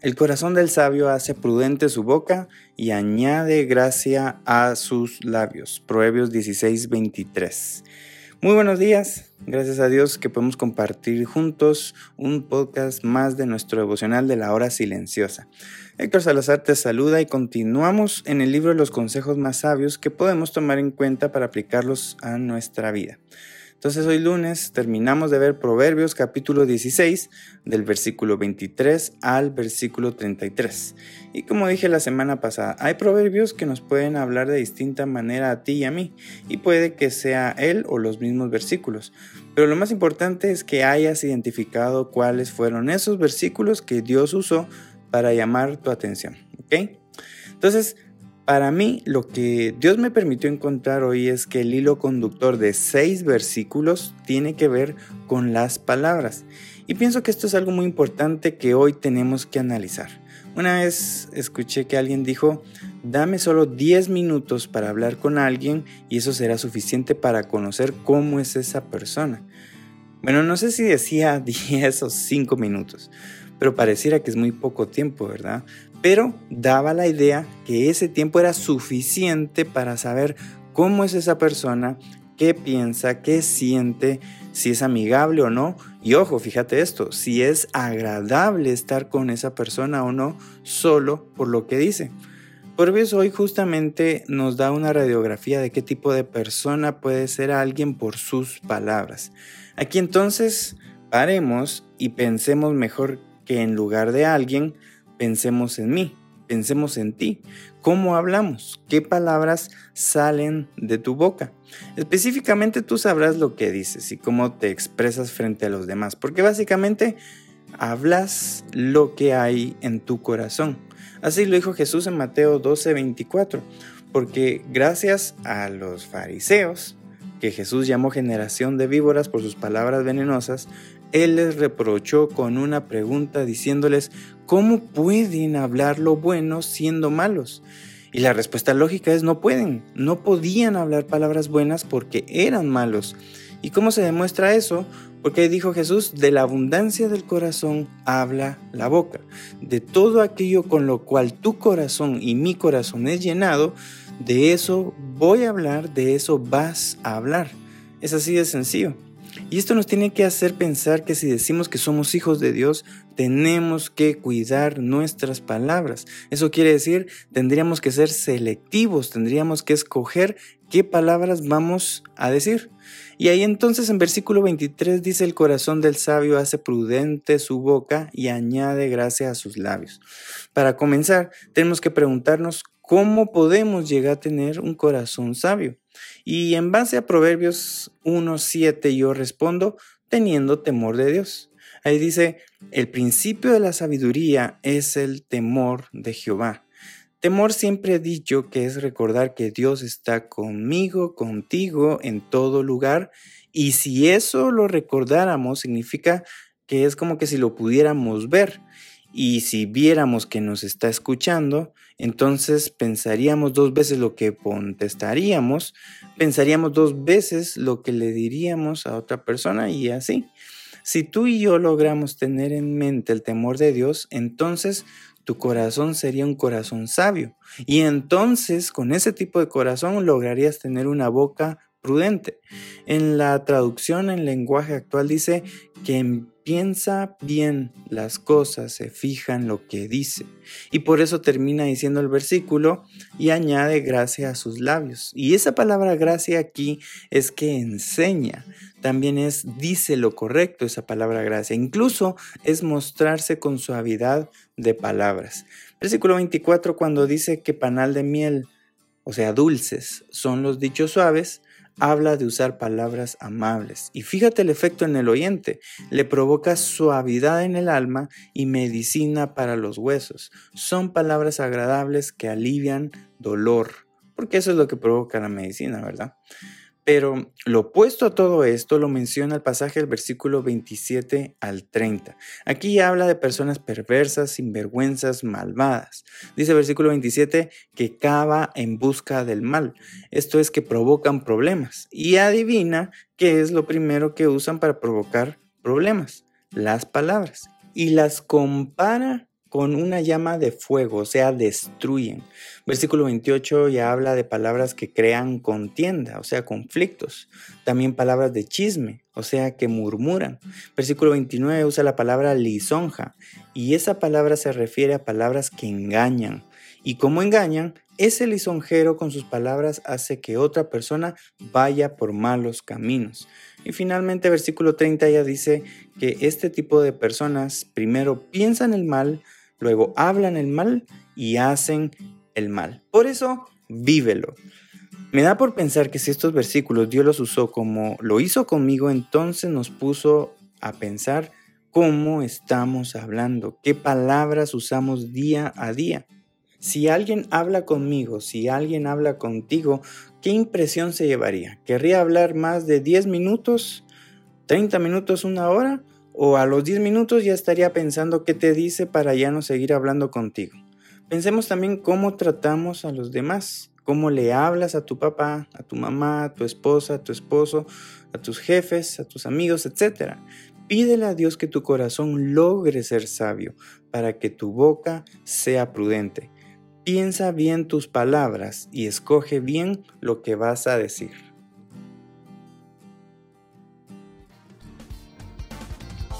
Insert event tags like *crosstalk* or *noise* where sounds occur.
El corazón del sabio hace prudente su boca y añade gracia a sus labios. Proverbios 16, 23. Muy buenos días. Gracias a Dios que podemos compartir juntos un podcast más de nuestro devocional de la hora silenciosa. Héctor Salazar te saluda y continuamos en el libro de los consejos más sabios que podemos tomar en cuenta para aplicarlos a nuestra vida. Entonces hoy lunes terminamos de ver Proverbios capítulo 16 del versículo 23 al versículo 33. Y como dije la semana pasada, hay proverbios que nos pueden hablar de distinta manera a ti y a mí, y puede que sea él o los mismos versículos. Pero lo más importante es que hayas identificado cuáles fueron esos versículos que Dios usó para llamar tu atención. ¿Ok? Entonces, para mí, lo que Dios me permitió encontrar hoy es que el hilo conductor de seis versículos tiene que ver con las palabras. Y pienso que esto es algo muy importante que hoy tenemos que analizar. Una vez escuché que alguien dijo, dame solo 10 minutos para hablar con alguien y eso será suficiente para conocer cómo es esa persona. Bueno, no sé si decía *laughs* 10 o 5 minutos, pero pareciera que es muy poco tiempo, ¿verdad? Pero daba la idea que ese tiempo era suficiente para saber cómo es esa persona, qué piensa, qué siente, si es amigable o no. Y ojo, fíjate esto, si es agradable estar con esa persona o no, solo por lo que dice. Por eso hoy justamente nos da una radiografía de qué tipo de persona puede ser alguien por sus palabras. Aquí entonces paremos y pensemos mejor que en lugar de alguien, pensemos en mí, pensemos en ti. ¿Cómo hablamos? ¿Qué palabras salen de tu boca? Específicamente tú sabrás lo que dices y cómo te expresas frente a los demás, porque básicamente hablas lo que hay en tu corazón. Así lo dijo Jesús en Mateo 12, 24, porque gracias a los fariseos, que Jesús llamó generación de víboras por sus palabras venenosas, él les reprochó con una pregunta diciéndoles, ¿cómo pueden hablar lo bueno siendo malos? Y la respuesta lógica es no pueden, no podían hablar palabras buenas porque eran malos. ¿Y cómo se demuestra eso? Porque dijo Jesús, de la abundancia del corazón habla la boca. De todo aquello con lo cual tu corazón y mi corazón es llenado, de eso voy a hablar, de eso vas a hablar. Es así de sencillo. Y esto nos tiene que hacer pensar que si decimos que somos hijos de Dios, tenemos que cuidar nuestras palabras. Eso quiere decir, tendríamos que ser selectivos, tendríamos que escoger qué palabras vamos a decir. Y ahí entonces en versículo 23 dice, el corazón del sabio hace prudente su boca y añade gracia a sus labios. Para comenzar, tenemos que preguntarnos cómo podemos llegar a tener un corazón sabio. Y en base a Proverbios 1.7 yo respondo teniendo temor de Dios. Ahí dice, el principio de la sabiduría es el temor de Jehová. Temor siempre he dicho que es recordar que Dios está conmigo, contigo, en todo lugar. Y si eso lo recordáramos, significa que es como que si lo pudiéramos ver. Y si viéramos que nos está escuchando, entonces pensaríamos dos veces lo que contestaríamos, pensaríamos dos veces lo que le diríamos a otra persona y así. Si tú y yo logramos tener en mente el temor de Dios, entonces tu corazón sería un corazón sabio. Y entonces con ese tipo de corazón lograrías tener una boca prudente. En la traducción en lenguaje actual dice que piensa bien las cosas, se fija en lo que dice. Y por eso termina diciendo el versículo y añade gracia a sus labios. Y esa palabra gracia aquí es que enseña. También es dice lo correcto esa palabra gracia. Incluso es mostrarse con suavidad de palabras. Versículo 24 cuando dice que panal de miel, o sea, dulces, son los dichos suaves, habla de usar palabras amables. Y fíjate el efecto en el oyente. Le provoca suavidad en el alma y medicina para los huesos. Son palabras agradables que alivian dolor. Porque eso es lo que provoca la medicina, ¿verdad? Pero lo opuesto a todo esto lo menciona el pasaje del versículo 27 al 30. Aquí habla de personas perversas, sinvergüenzas, malvadas. Dice el versículo 27 que cava en busca del mal. Esto es que provocan problemas. Y adivina qué es lo primero que usan para provocar problemas. Las palabras. Y las compara con una llama de fuego, o sea, destruyen. Versículo 28 ya habla de palabras que crean contienda, o sea, conflictos. También palabras de chisme, o sea, que murmuran. Versículo 29 usa la palabra lisonja, y esa palabra se refiere a palabras que engañan. Y como engañan, ese lisonjero con sus palabras hace que otra persona vaya por malos caminos. Y finalmente versículo 30 ya dice que este tipo de personas primero piensan el mal, luego hablan el mal y hacen el mal. Por eso, vívelo. Me da por pensar que si estos versículos Dios los usó como lo hizo conmigo, entonces nos puso a pensar cómo estamos hablando, qué palabras usamos día a día. Si alguien habla conmigo, si alguien habla contigo, ¿qué impresión se llevaría? ¿Querría hablar más de 10 minutos, 30 minutos, una hora? O a los 10 minutos ya estaría pensando qué te dice para ya no seguir hablando contigo. Pensemos también cómo tratamos a los demás, cómo le hablas a tu papá, a tu mamá, a tu esposa, a tu esposo, a tus jefes, a tus amigos, etc. Pídele a Dios que tu corazón logre ser sabio para que tu boca sea prudente. Piensa bien tus palabras y escoge bien lo que vas a decir.